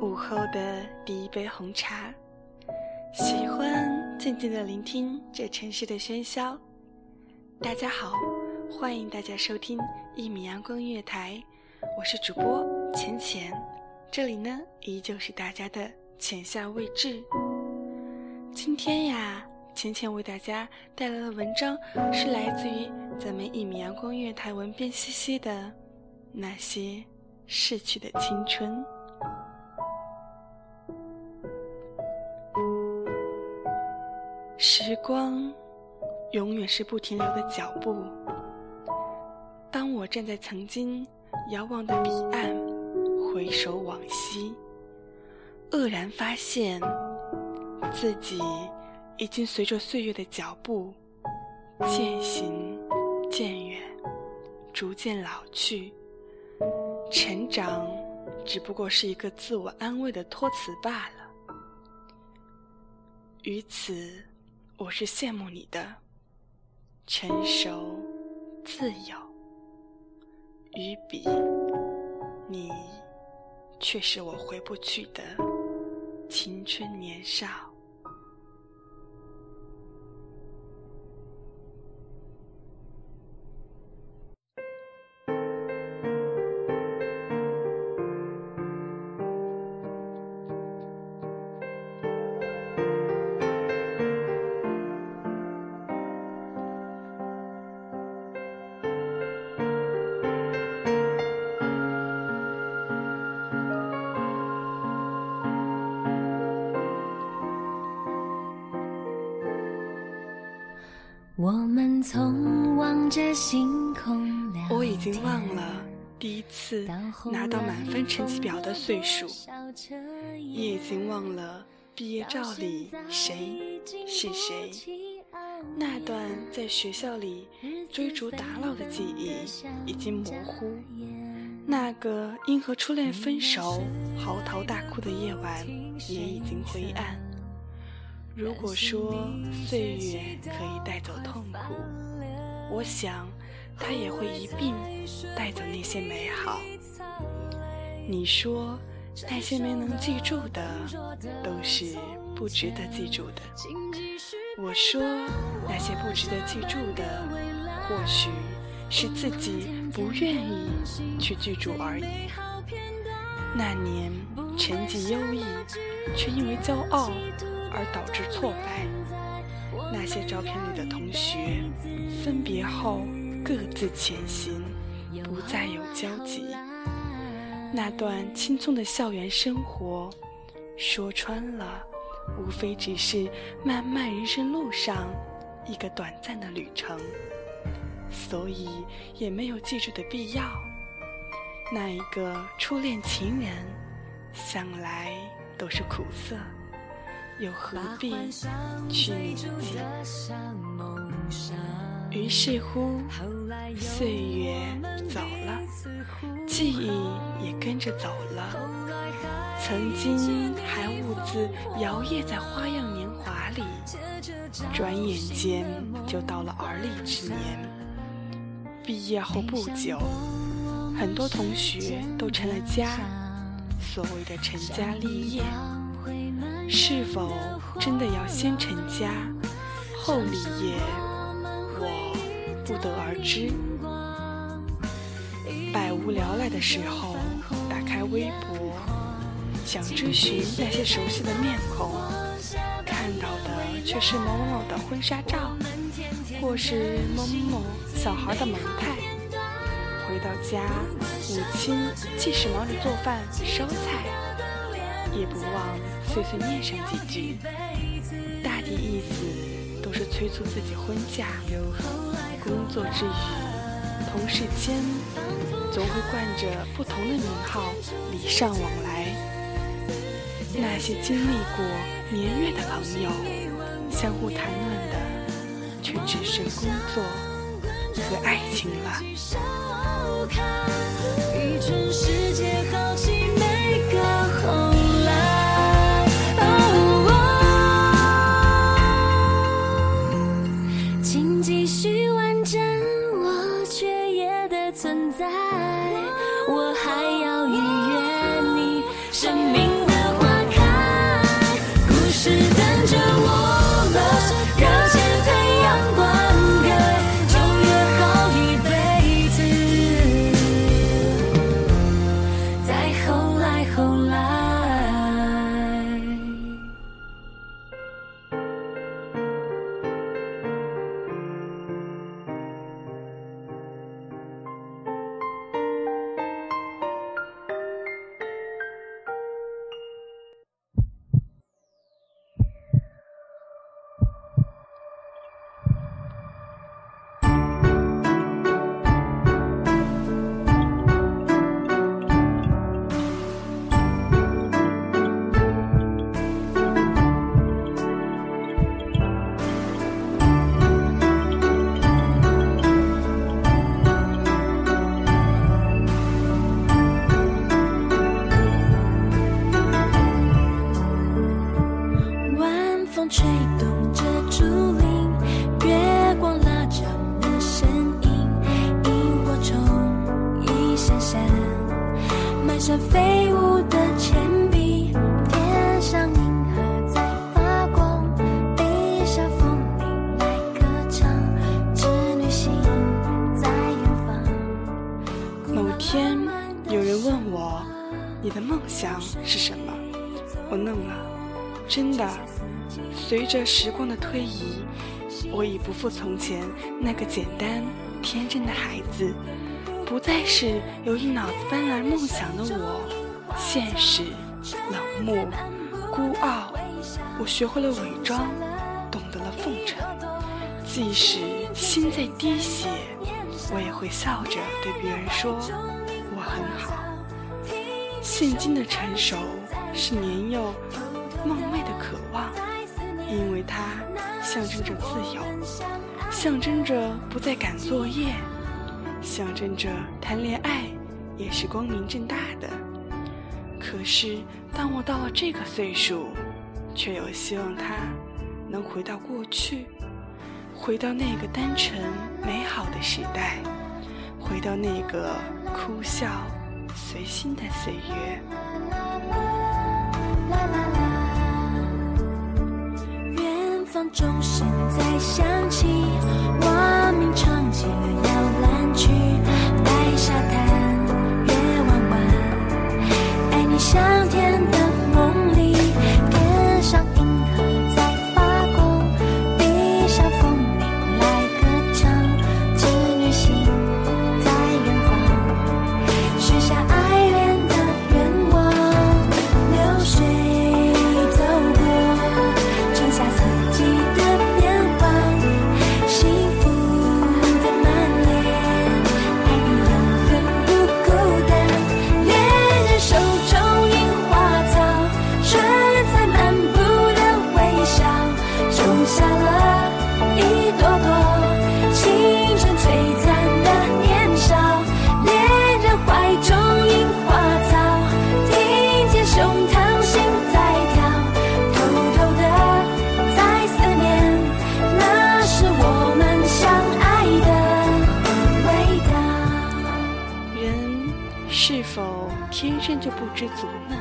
午后的第一杯红茶，喜欢静静的聆听这城市的喧嚣。大家好，欢迎大家收听一米阳光音乐台，我是主播浅浅，这里呢依旧是大家的浅夏未至。今天呀，浅浅为大家带来的文章是来自于咱们一米阳光音乐台文编西西的那些。逝去的青春，时光永远是不停留的脚步。当我站在曾经遥望的彼岸，回首往昔，愕然发现自己已经随着岁月的脚步渐行渐远，逐渐老去。成长只不过是一个自我安慰的托词罢了。于此，我是羡慕你的成熟、自由；与比，你却是我回不去的青春年少。我们从望着星空我已经忘了第一次拿到满分成绩表的岁数，也已经忘了毕业照里谁是谁。那段在学校里追逐打闹的记忆已经模糊，那个因和初恋分手嚎啕大哭的夜晚也已经灰暗。如果说岁月可以带走痛苦，我想它也会一并带走那些美好。你说那些没能记住的都是不值得记住的，我说那些不值得记住的，或许是自己不愿意去记住而已。那年成绩优异，却因为骄傲。而导致挫败。那些照片里的同学，分别后各自前行，不再有交集。那段青葱的校园生活，说穿了，无非只是漫漫人生路上一个短暂的旅程，所以也没有记住的必要。那一个初恋情人，想来都是苦涩。又何必去铭记？于是乎，岁月走了，记忆也跟着走了。曾经还兀自摇曳在花样年华里，转眼间就到了而立之年。毕业后不久，很多同学都成了家。所谓的成家立业，是否真的要先成家后立业？我不得而知。百无聊赖的时候，打开微博，想追寻那些熟悉的面孔，看到的却是某某的婚纱照，或是某某小孩的萌态。回到家，母亲即使忙着做饭、烧菜，也不忘碎碎念上几句，大抵意思都是催促自己婚嫁。工作之余，同事间总会冠着不同的名号礼尚往来。那些经历过年月的朋友，相互谈论的却只剩工作和爱情了。一世界好奇真的，随着时光的推移，我已不复从前那个简单天真的孩子，不再是有一脑子斑斓梦想的我。现实冷漠孤傲，我学会了伪装，懂得了奉承。即使心在滴血，我也会笑着对别人说我很好。现今的成熟是年幼。梦寐的渴望，因为它象征着自由，象征着不再赶作业，象征着谈恋爱也是光明正大的。可是，当我到了这个岁数，却又希望它能回到过去，回到那个单纯美好的时代，回到那个哭笑随心的岁月。钟声在响起，蛙鸣唱起了摇篮曲。就不知足呢？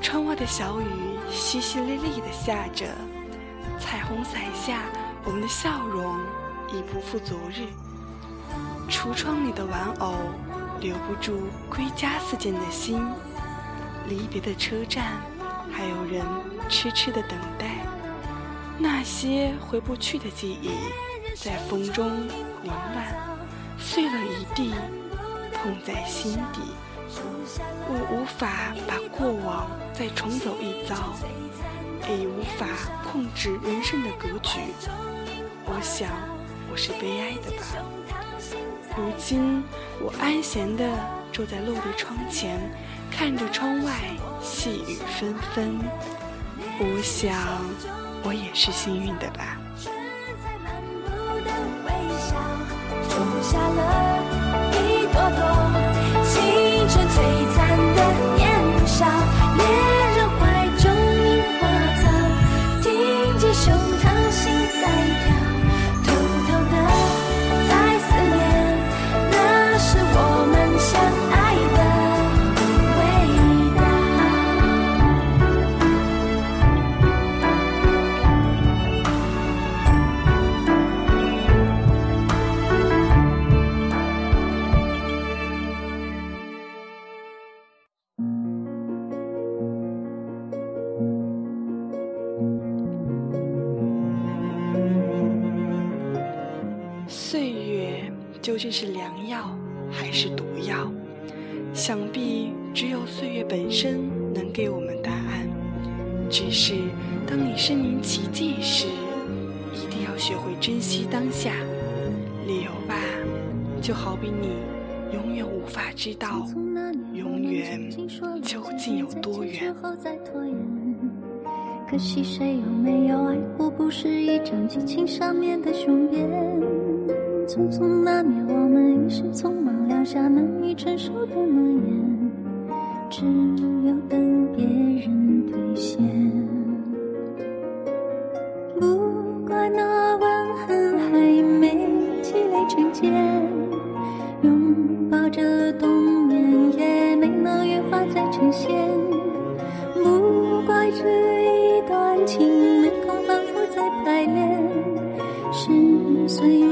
窗外的小雨淅淅沥沥地下着，彩虹伞下，我们的笑容已不复昨日。橱窗里的玩偶留不住归家似箭的心，离别的车站，还有人痴痴的等待。那些回不去的记忆，在风中凌乱，碎了一地，痛在心底。我无法把过往再重走一遭，也无法控制人生的格局。我想，我是悲哀的吧。如今，我安闲地坐在落地窗前，看着窗外细雨纷纷。我想，我也是幸运的吧。种下了究竟是良药还是毒药？想必只有岁月本身能给我们答案。只是当你身临其境时，一定要学会珍惜当下。理由吧，就好比你永远无法知道，永远究竟有多远。可惜谁有没有爱过？不是一张激情上面的雄辩。匆匆那年，我们一时匆忙，撂下难以承受的诺言，只有等别人兑现。不怪那吻痕还没积累成茧，拥抱着冬眠，也没能羽化再成仙。不怪这一段情没空反复再排练，是岁月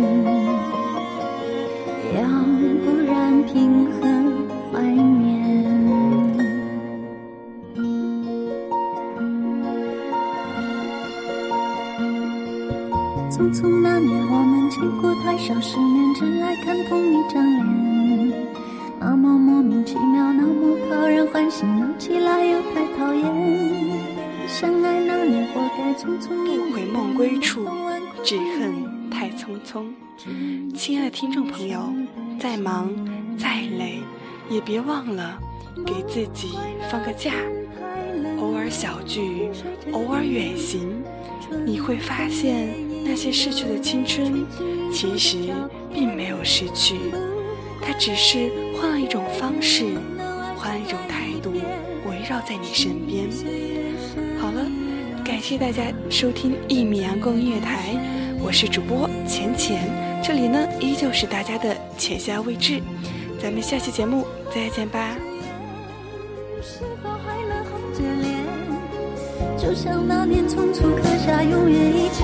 匆匆那年，我们见过太少世面，只爱看同一张脸。那么莫名其妙，那么讨人欢喜，闹起来又太讨厌。相爱那年，活该匆匆不悔梦归处，只恨太匆匆。亲爱的听众朋友，再忙再累，也别忘了给自己放个假，偶尔小聚，偶尔远行，你会发现那些逝去的青春，其实并没有失去，它只是换了一种方式，换一种态度，围绕在你身边。好了，感谢大家收听一米阳光音乐台，我是主播浅浅，这里呢依旧是大家的浅夏未至，咱们下期节目再见吧。就像那年匆促刻下永远一起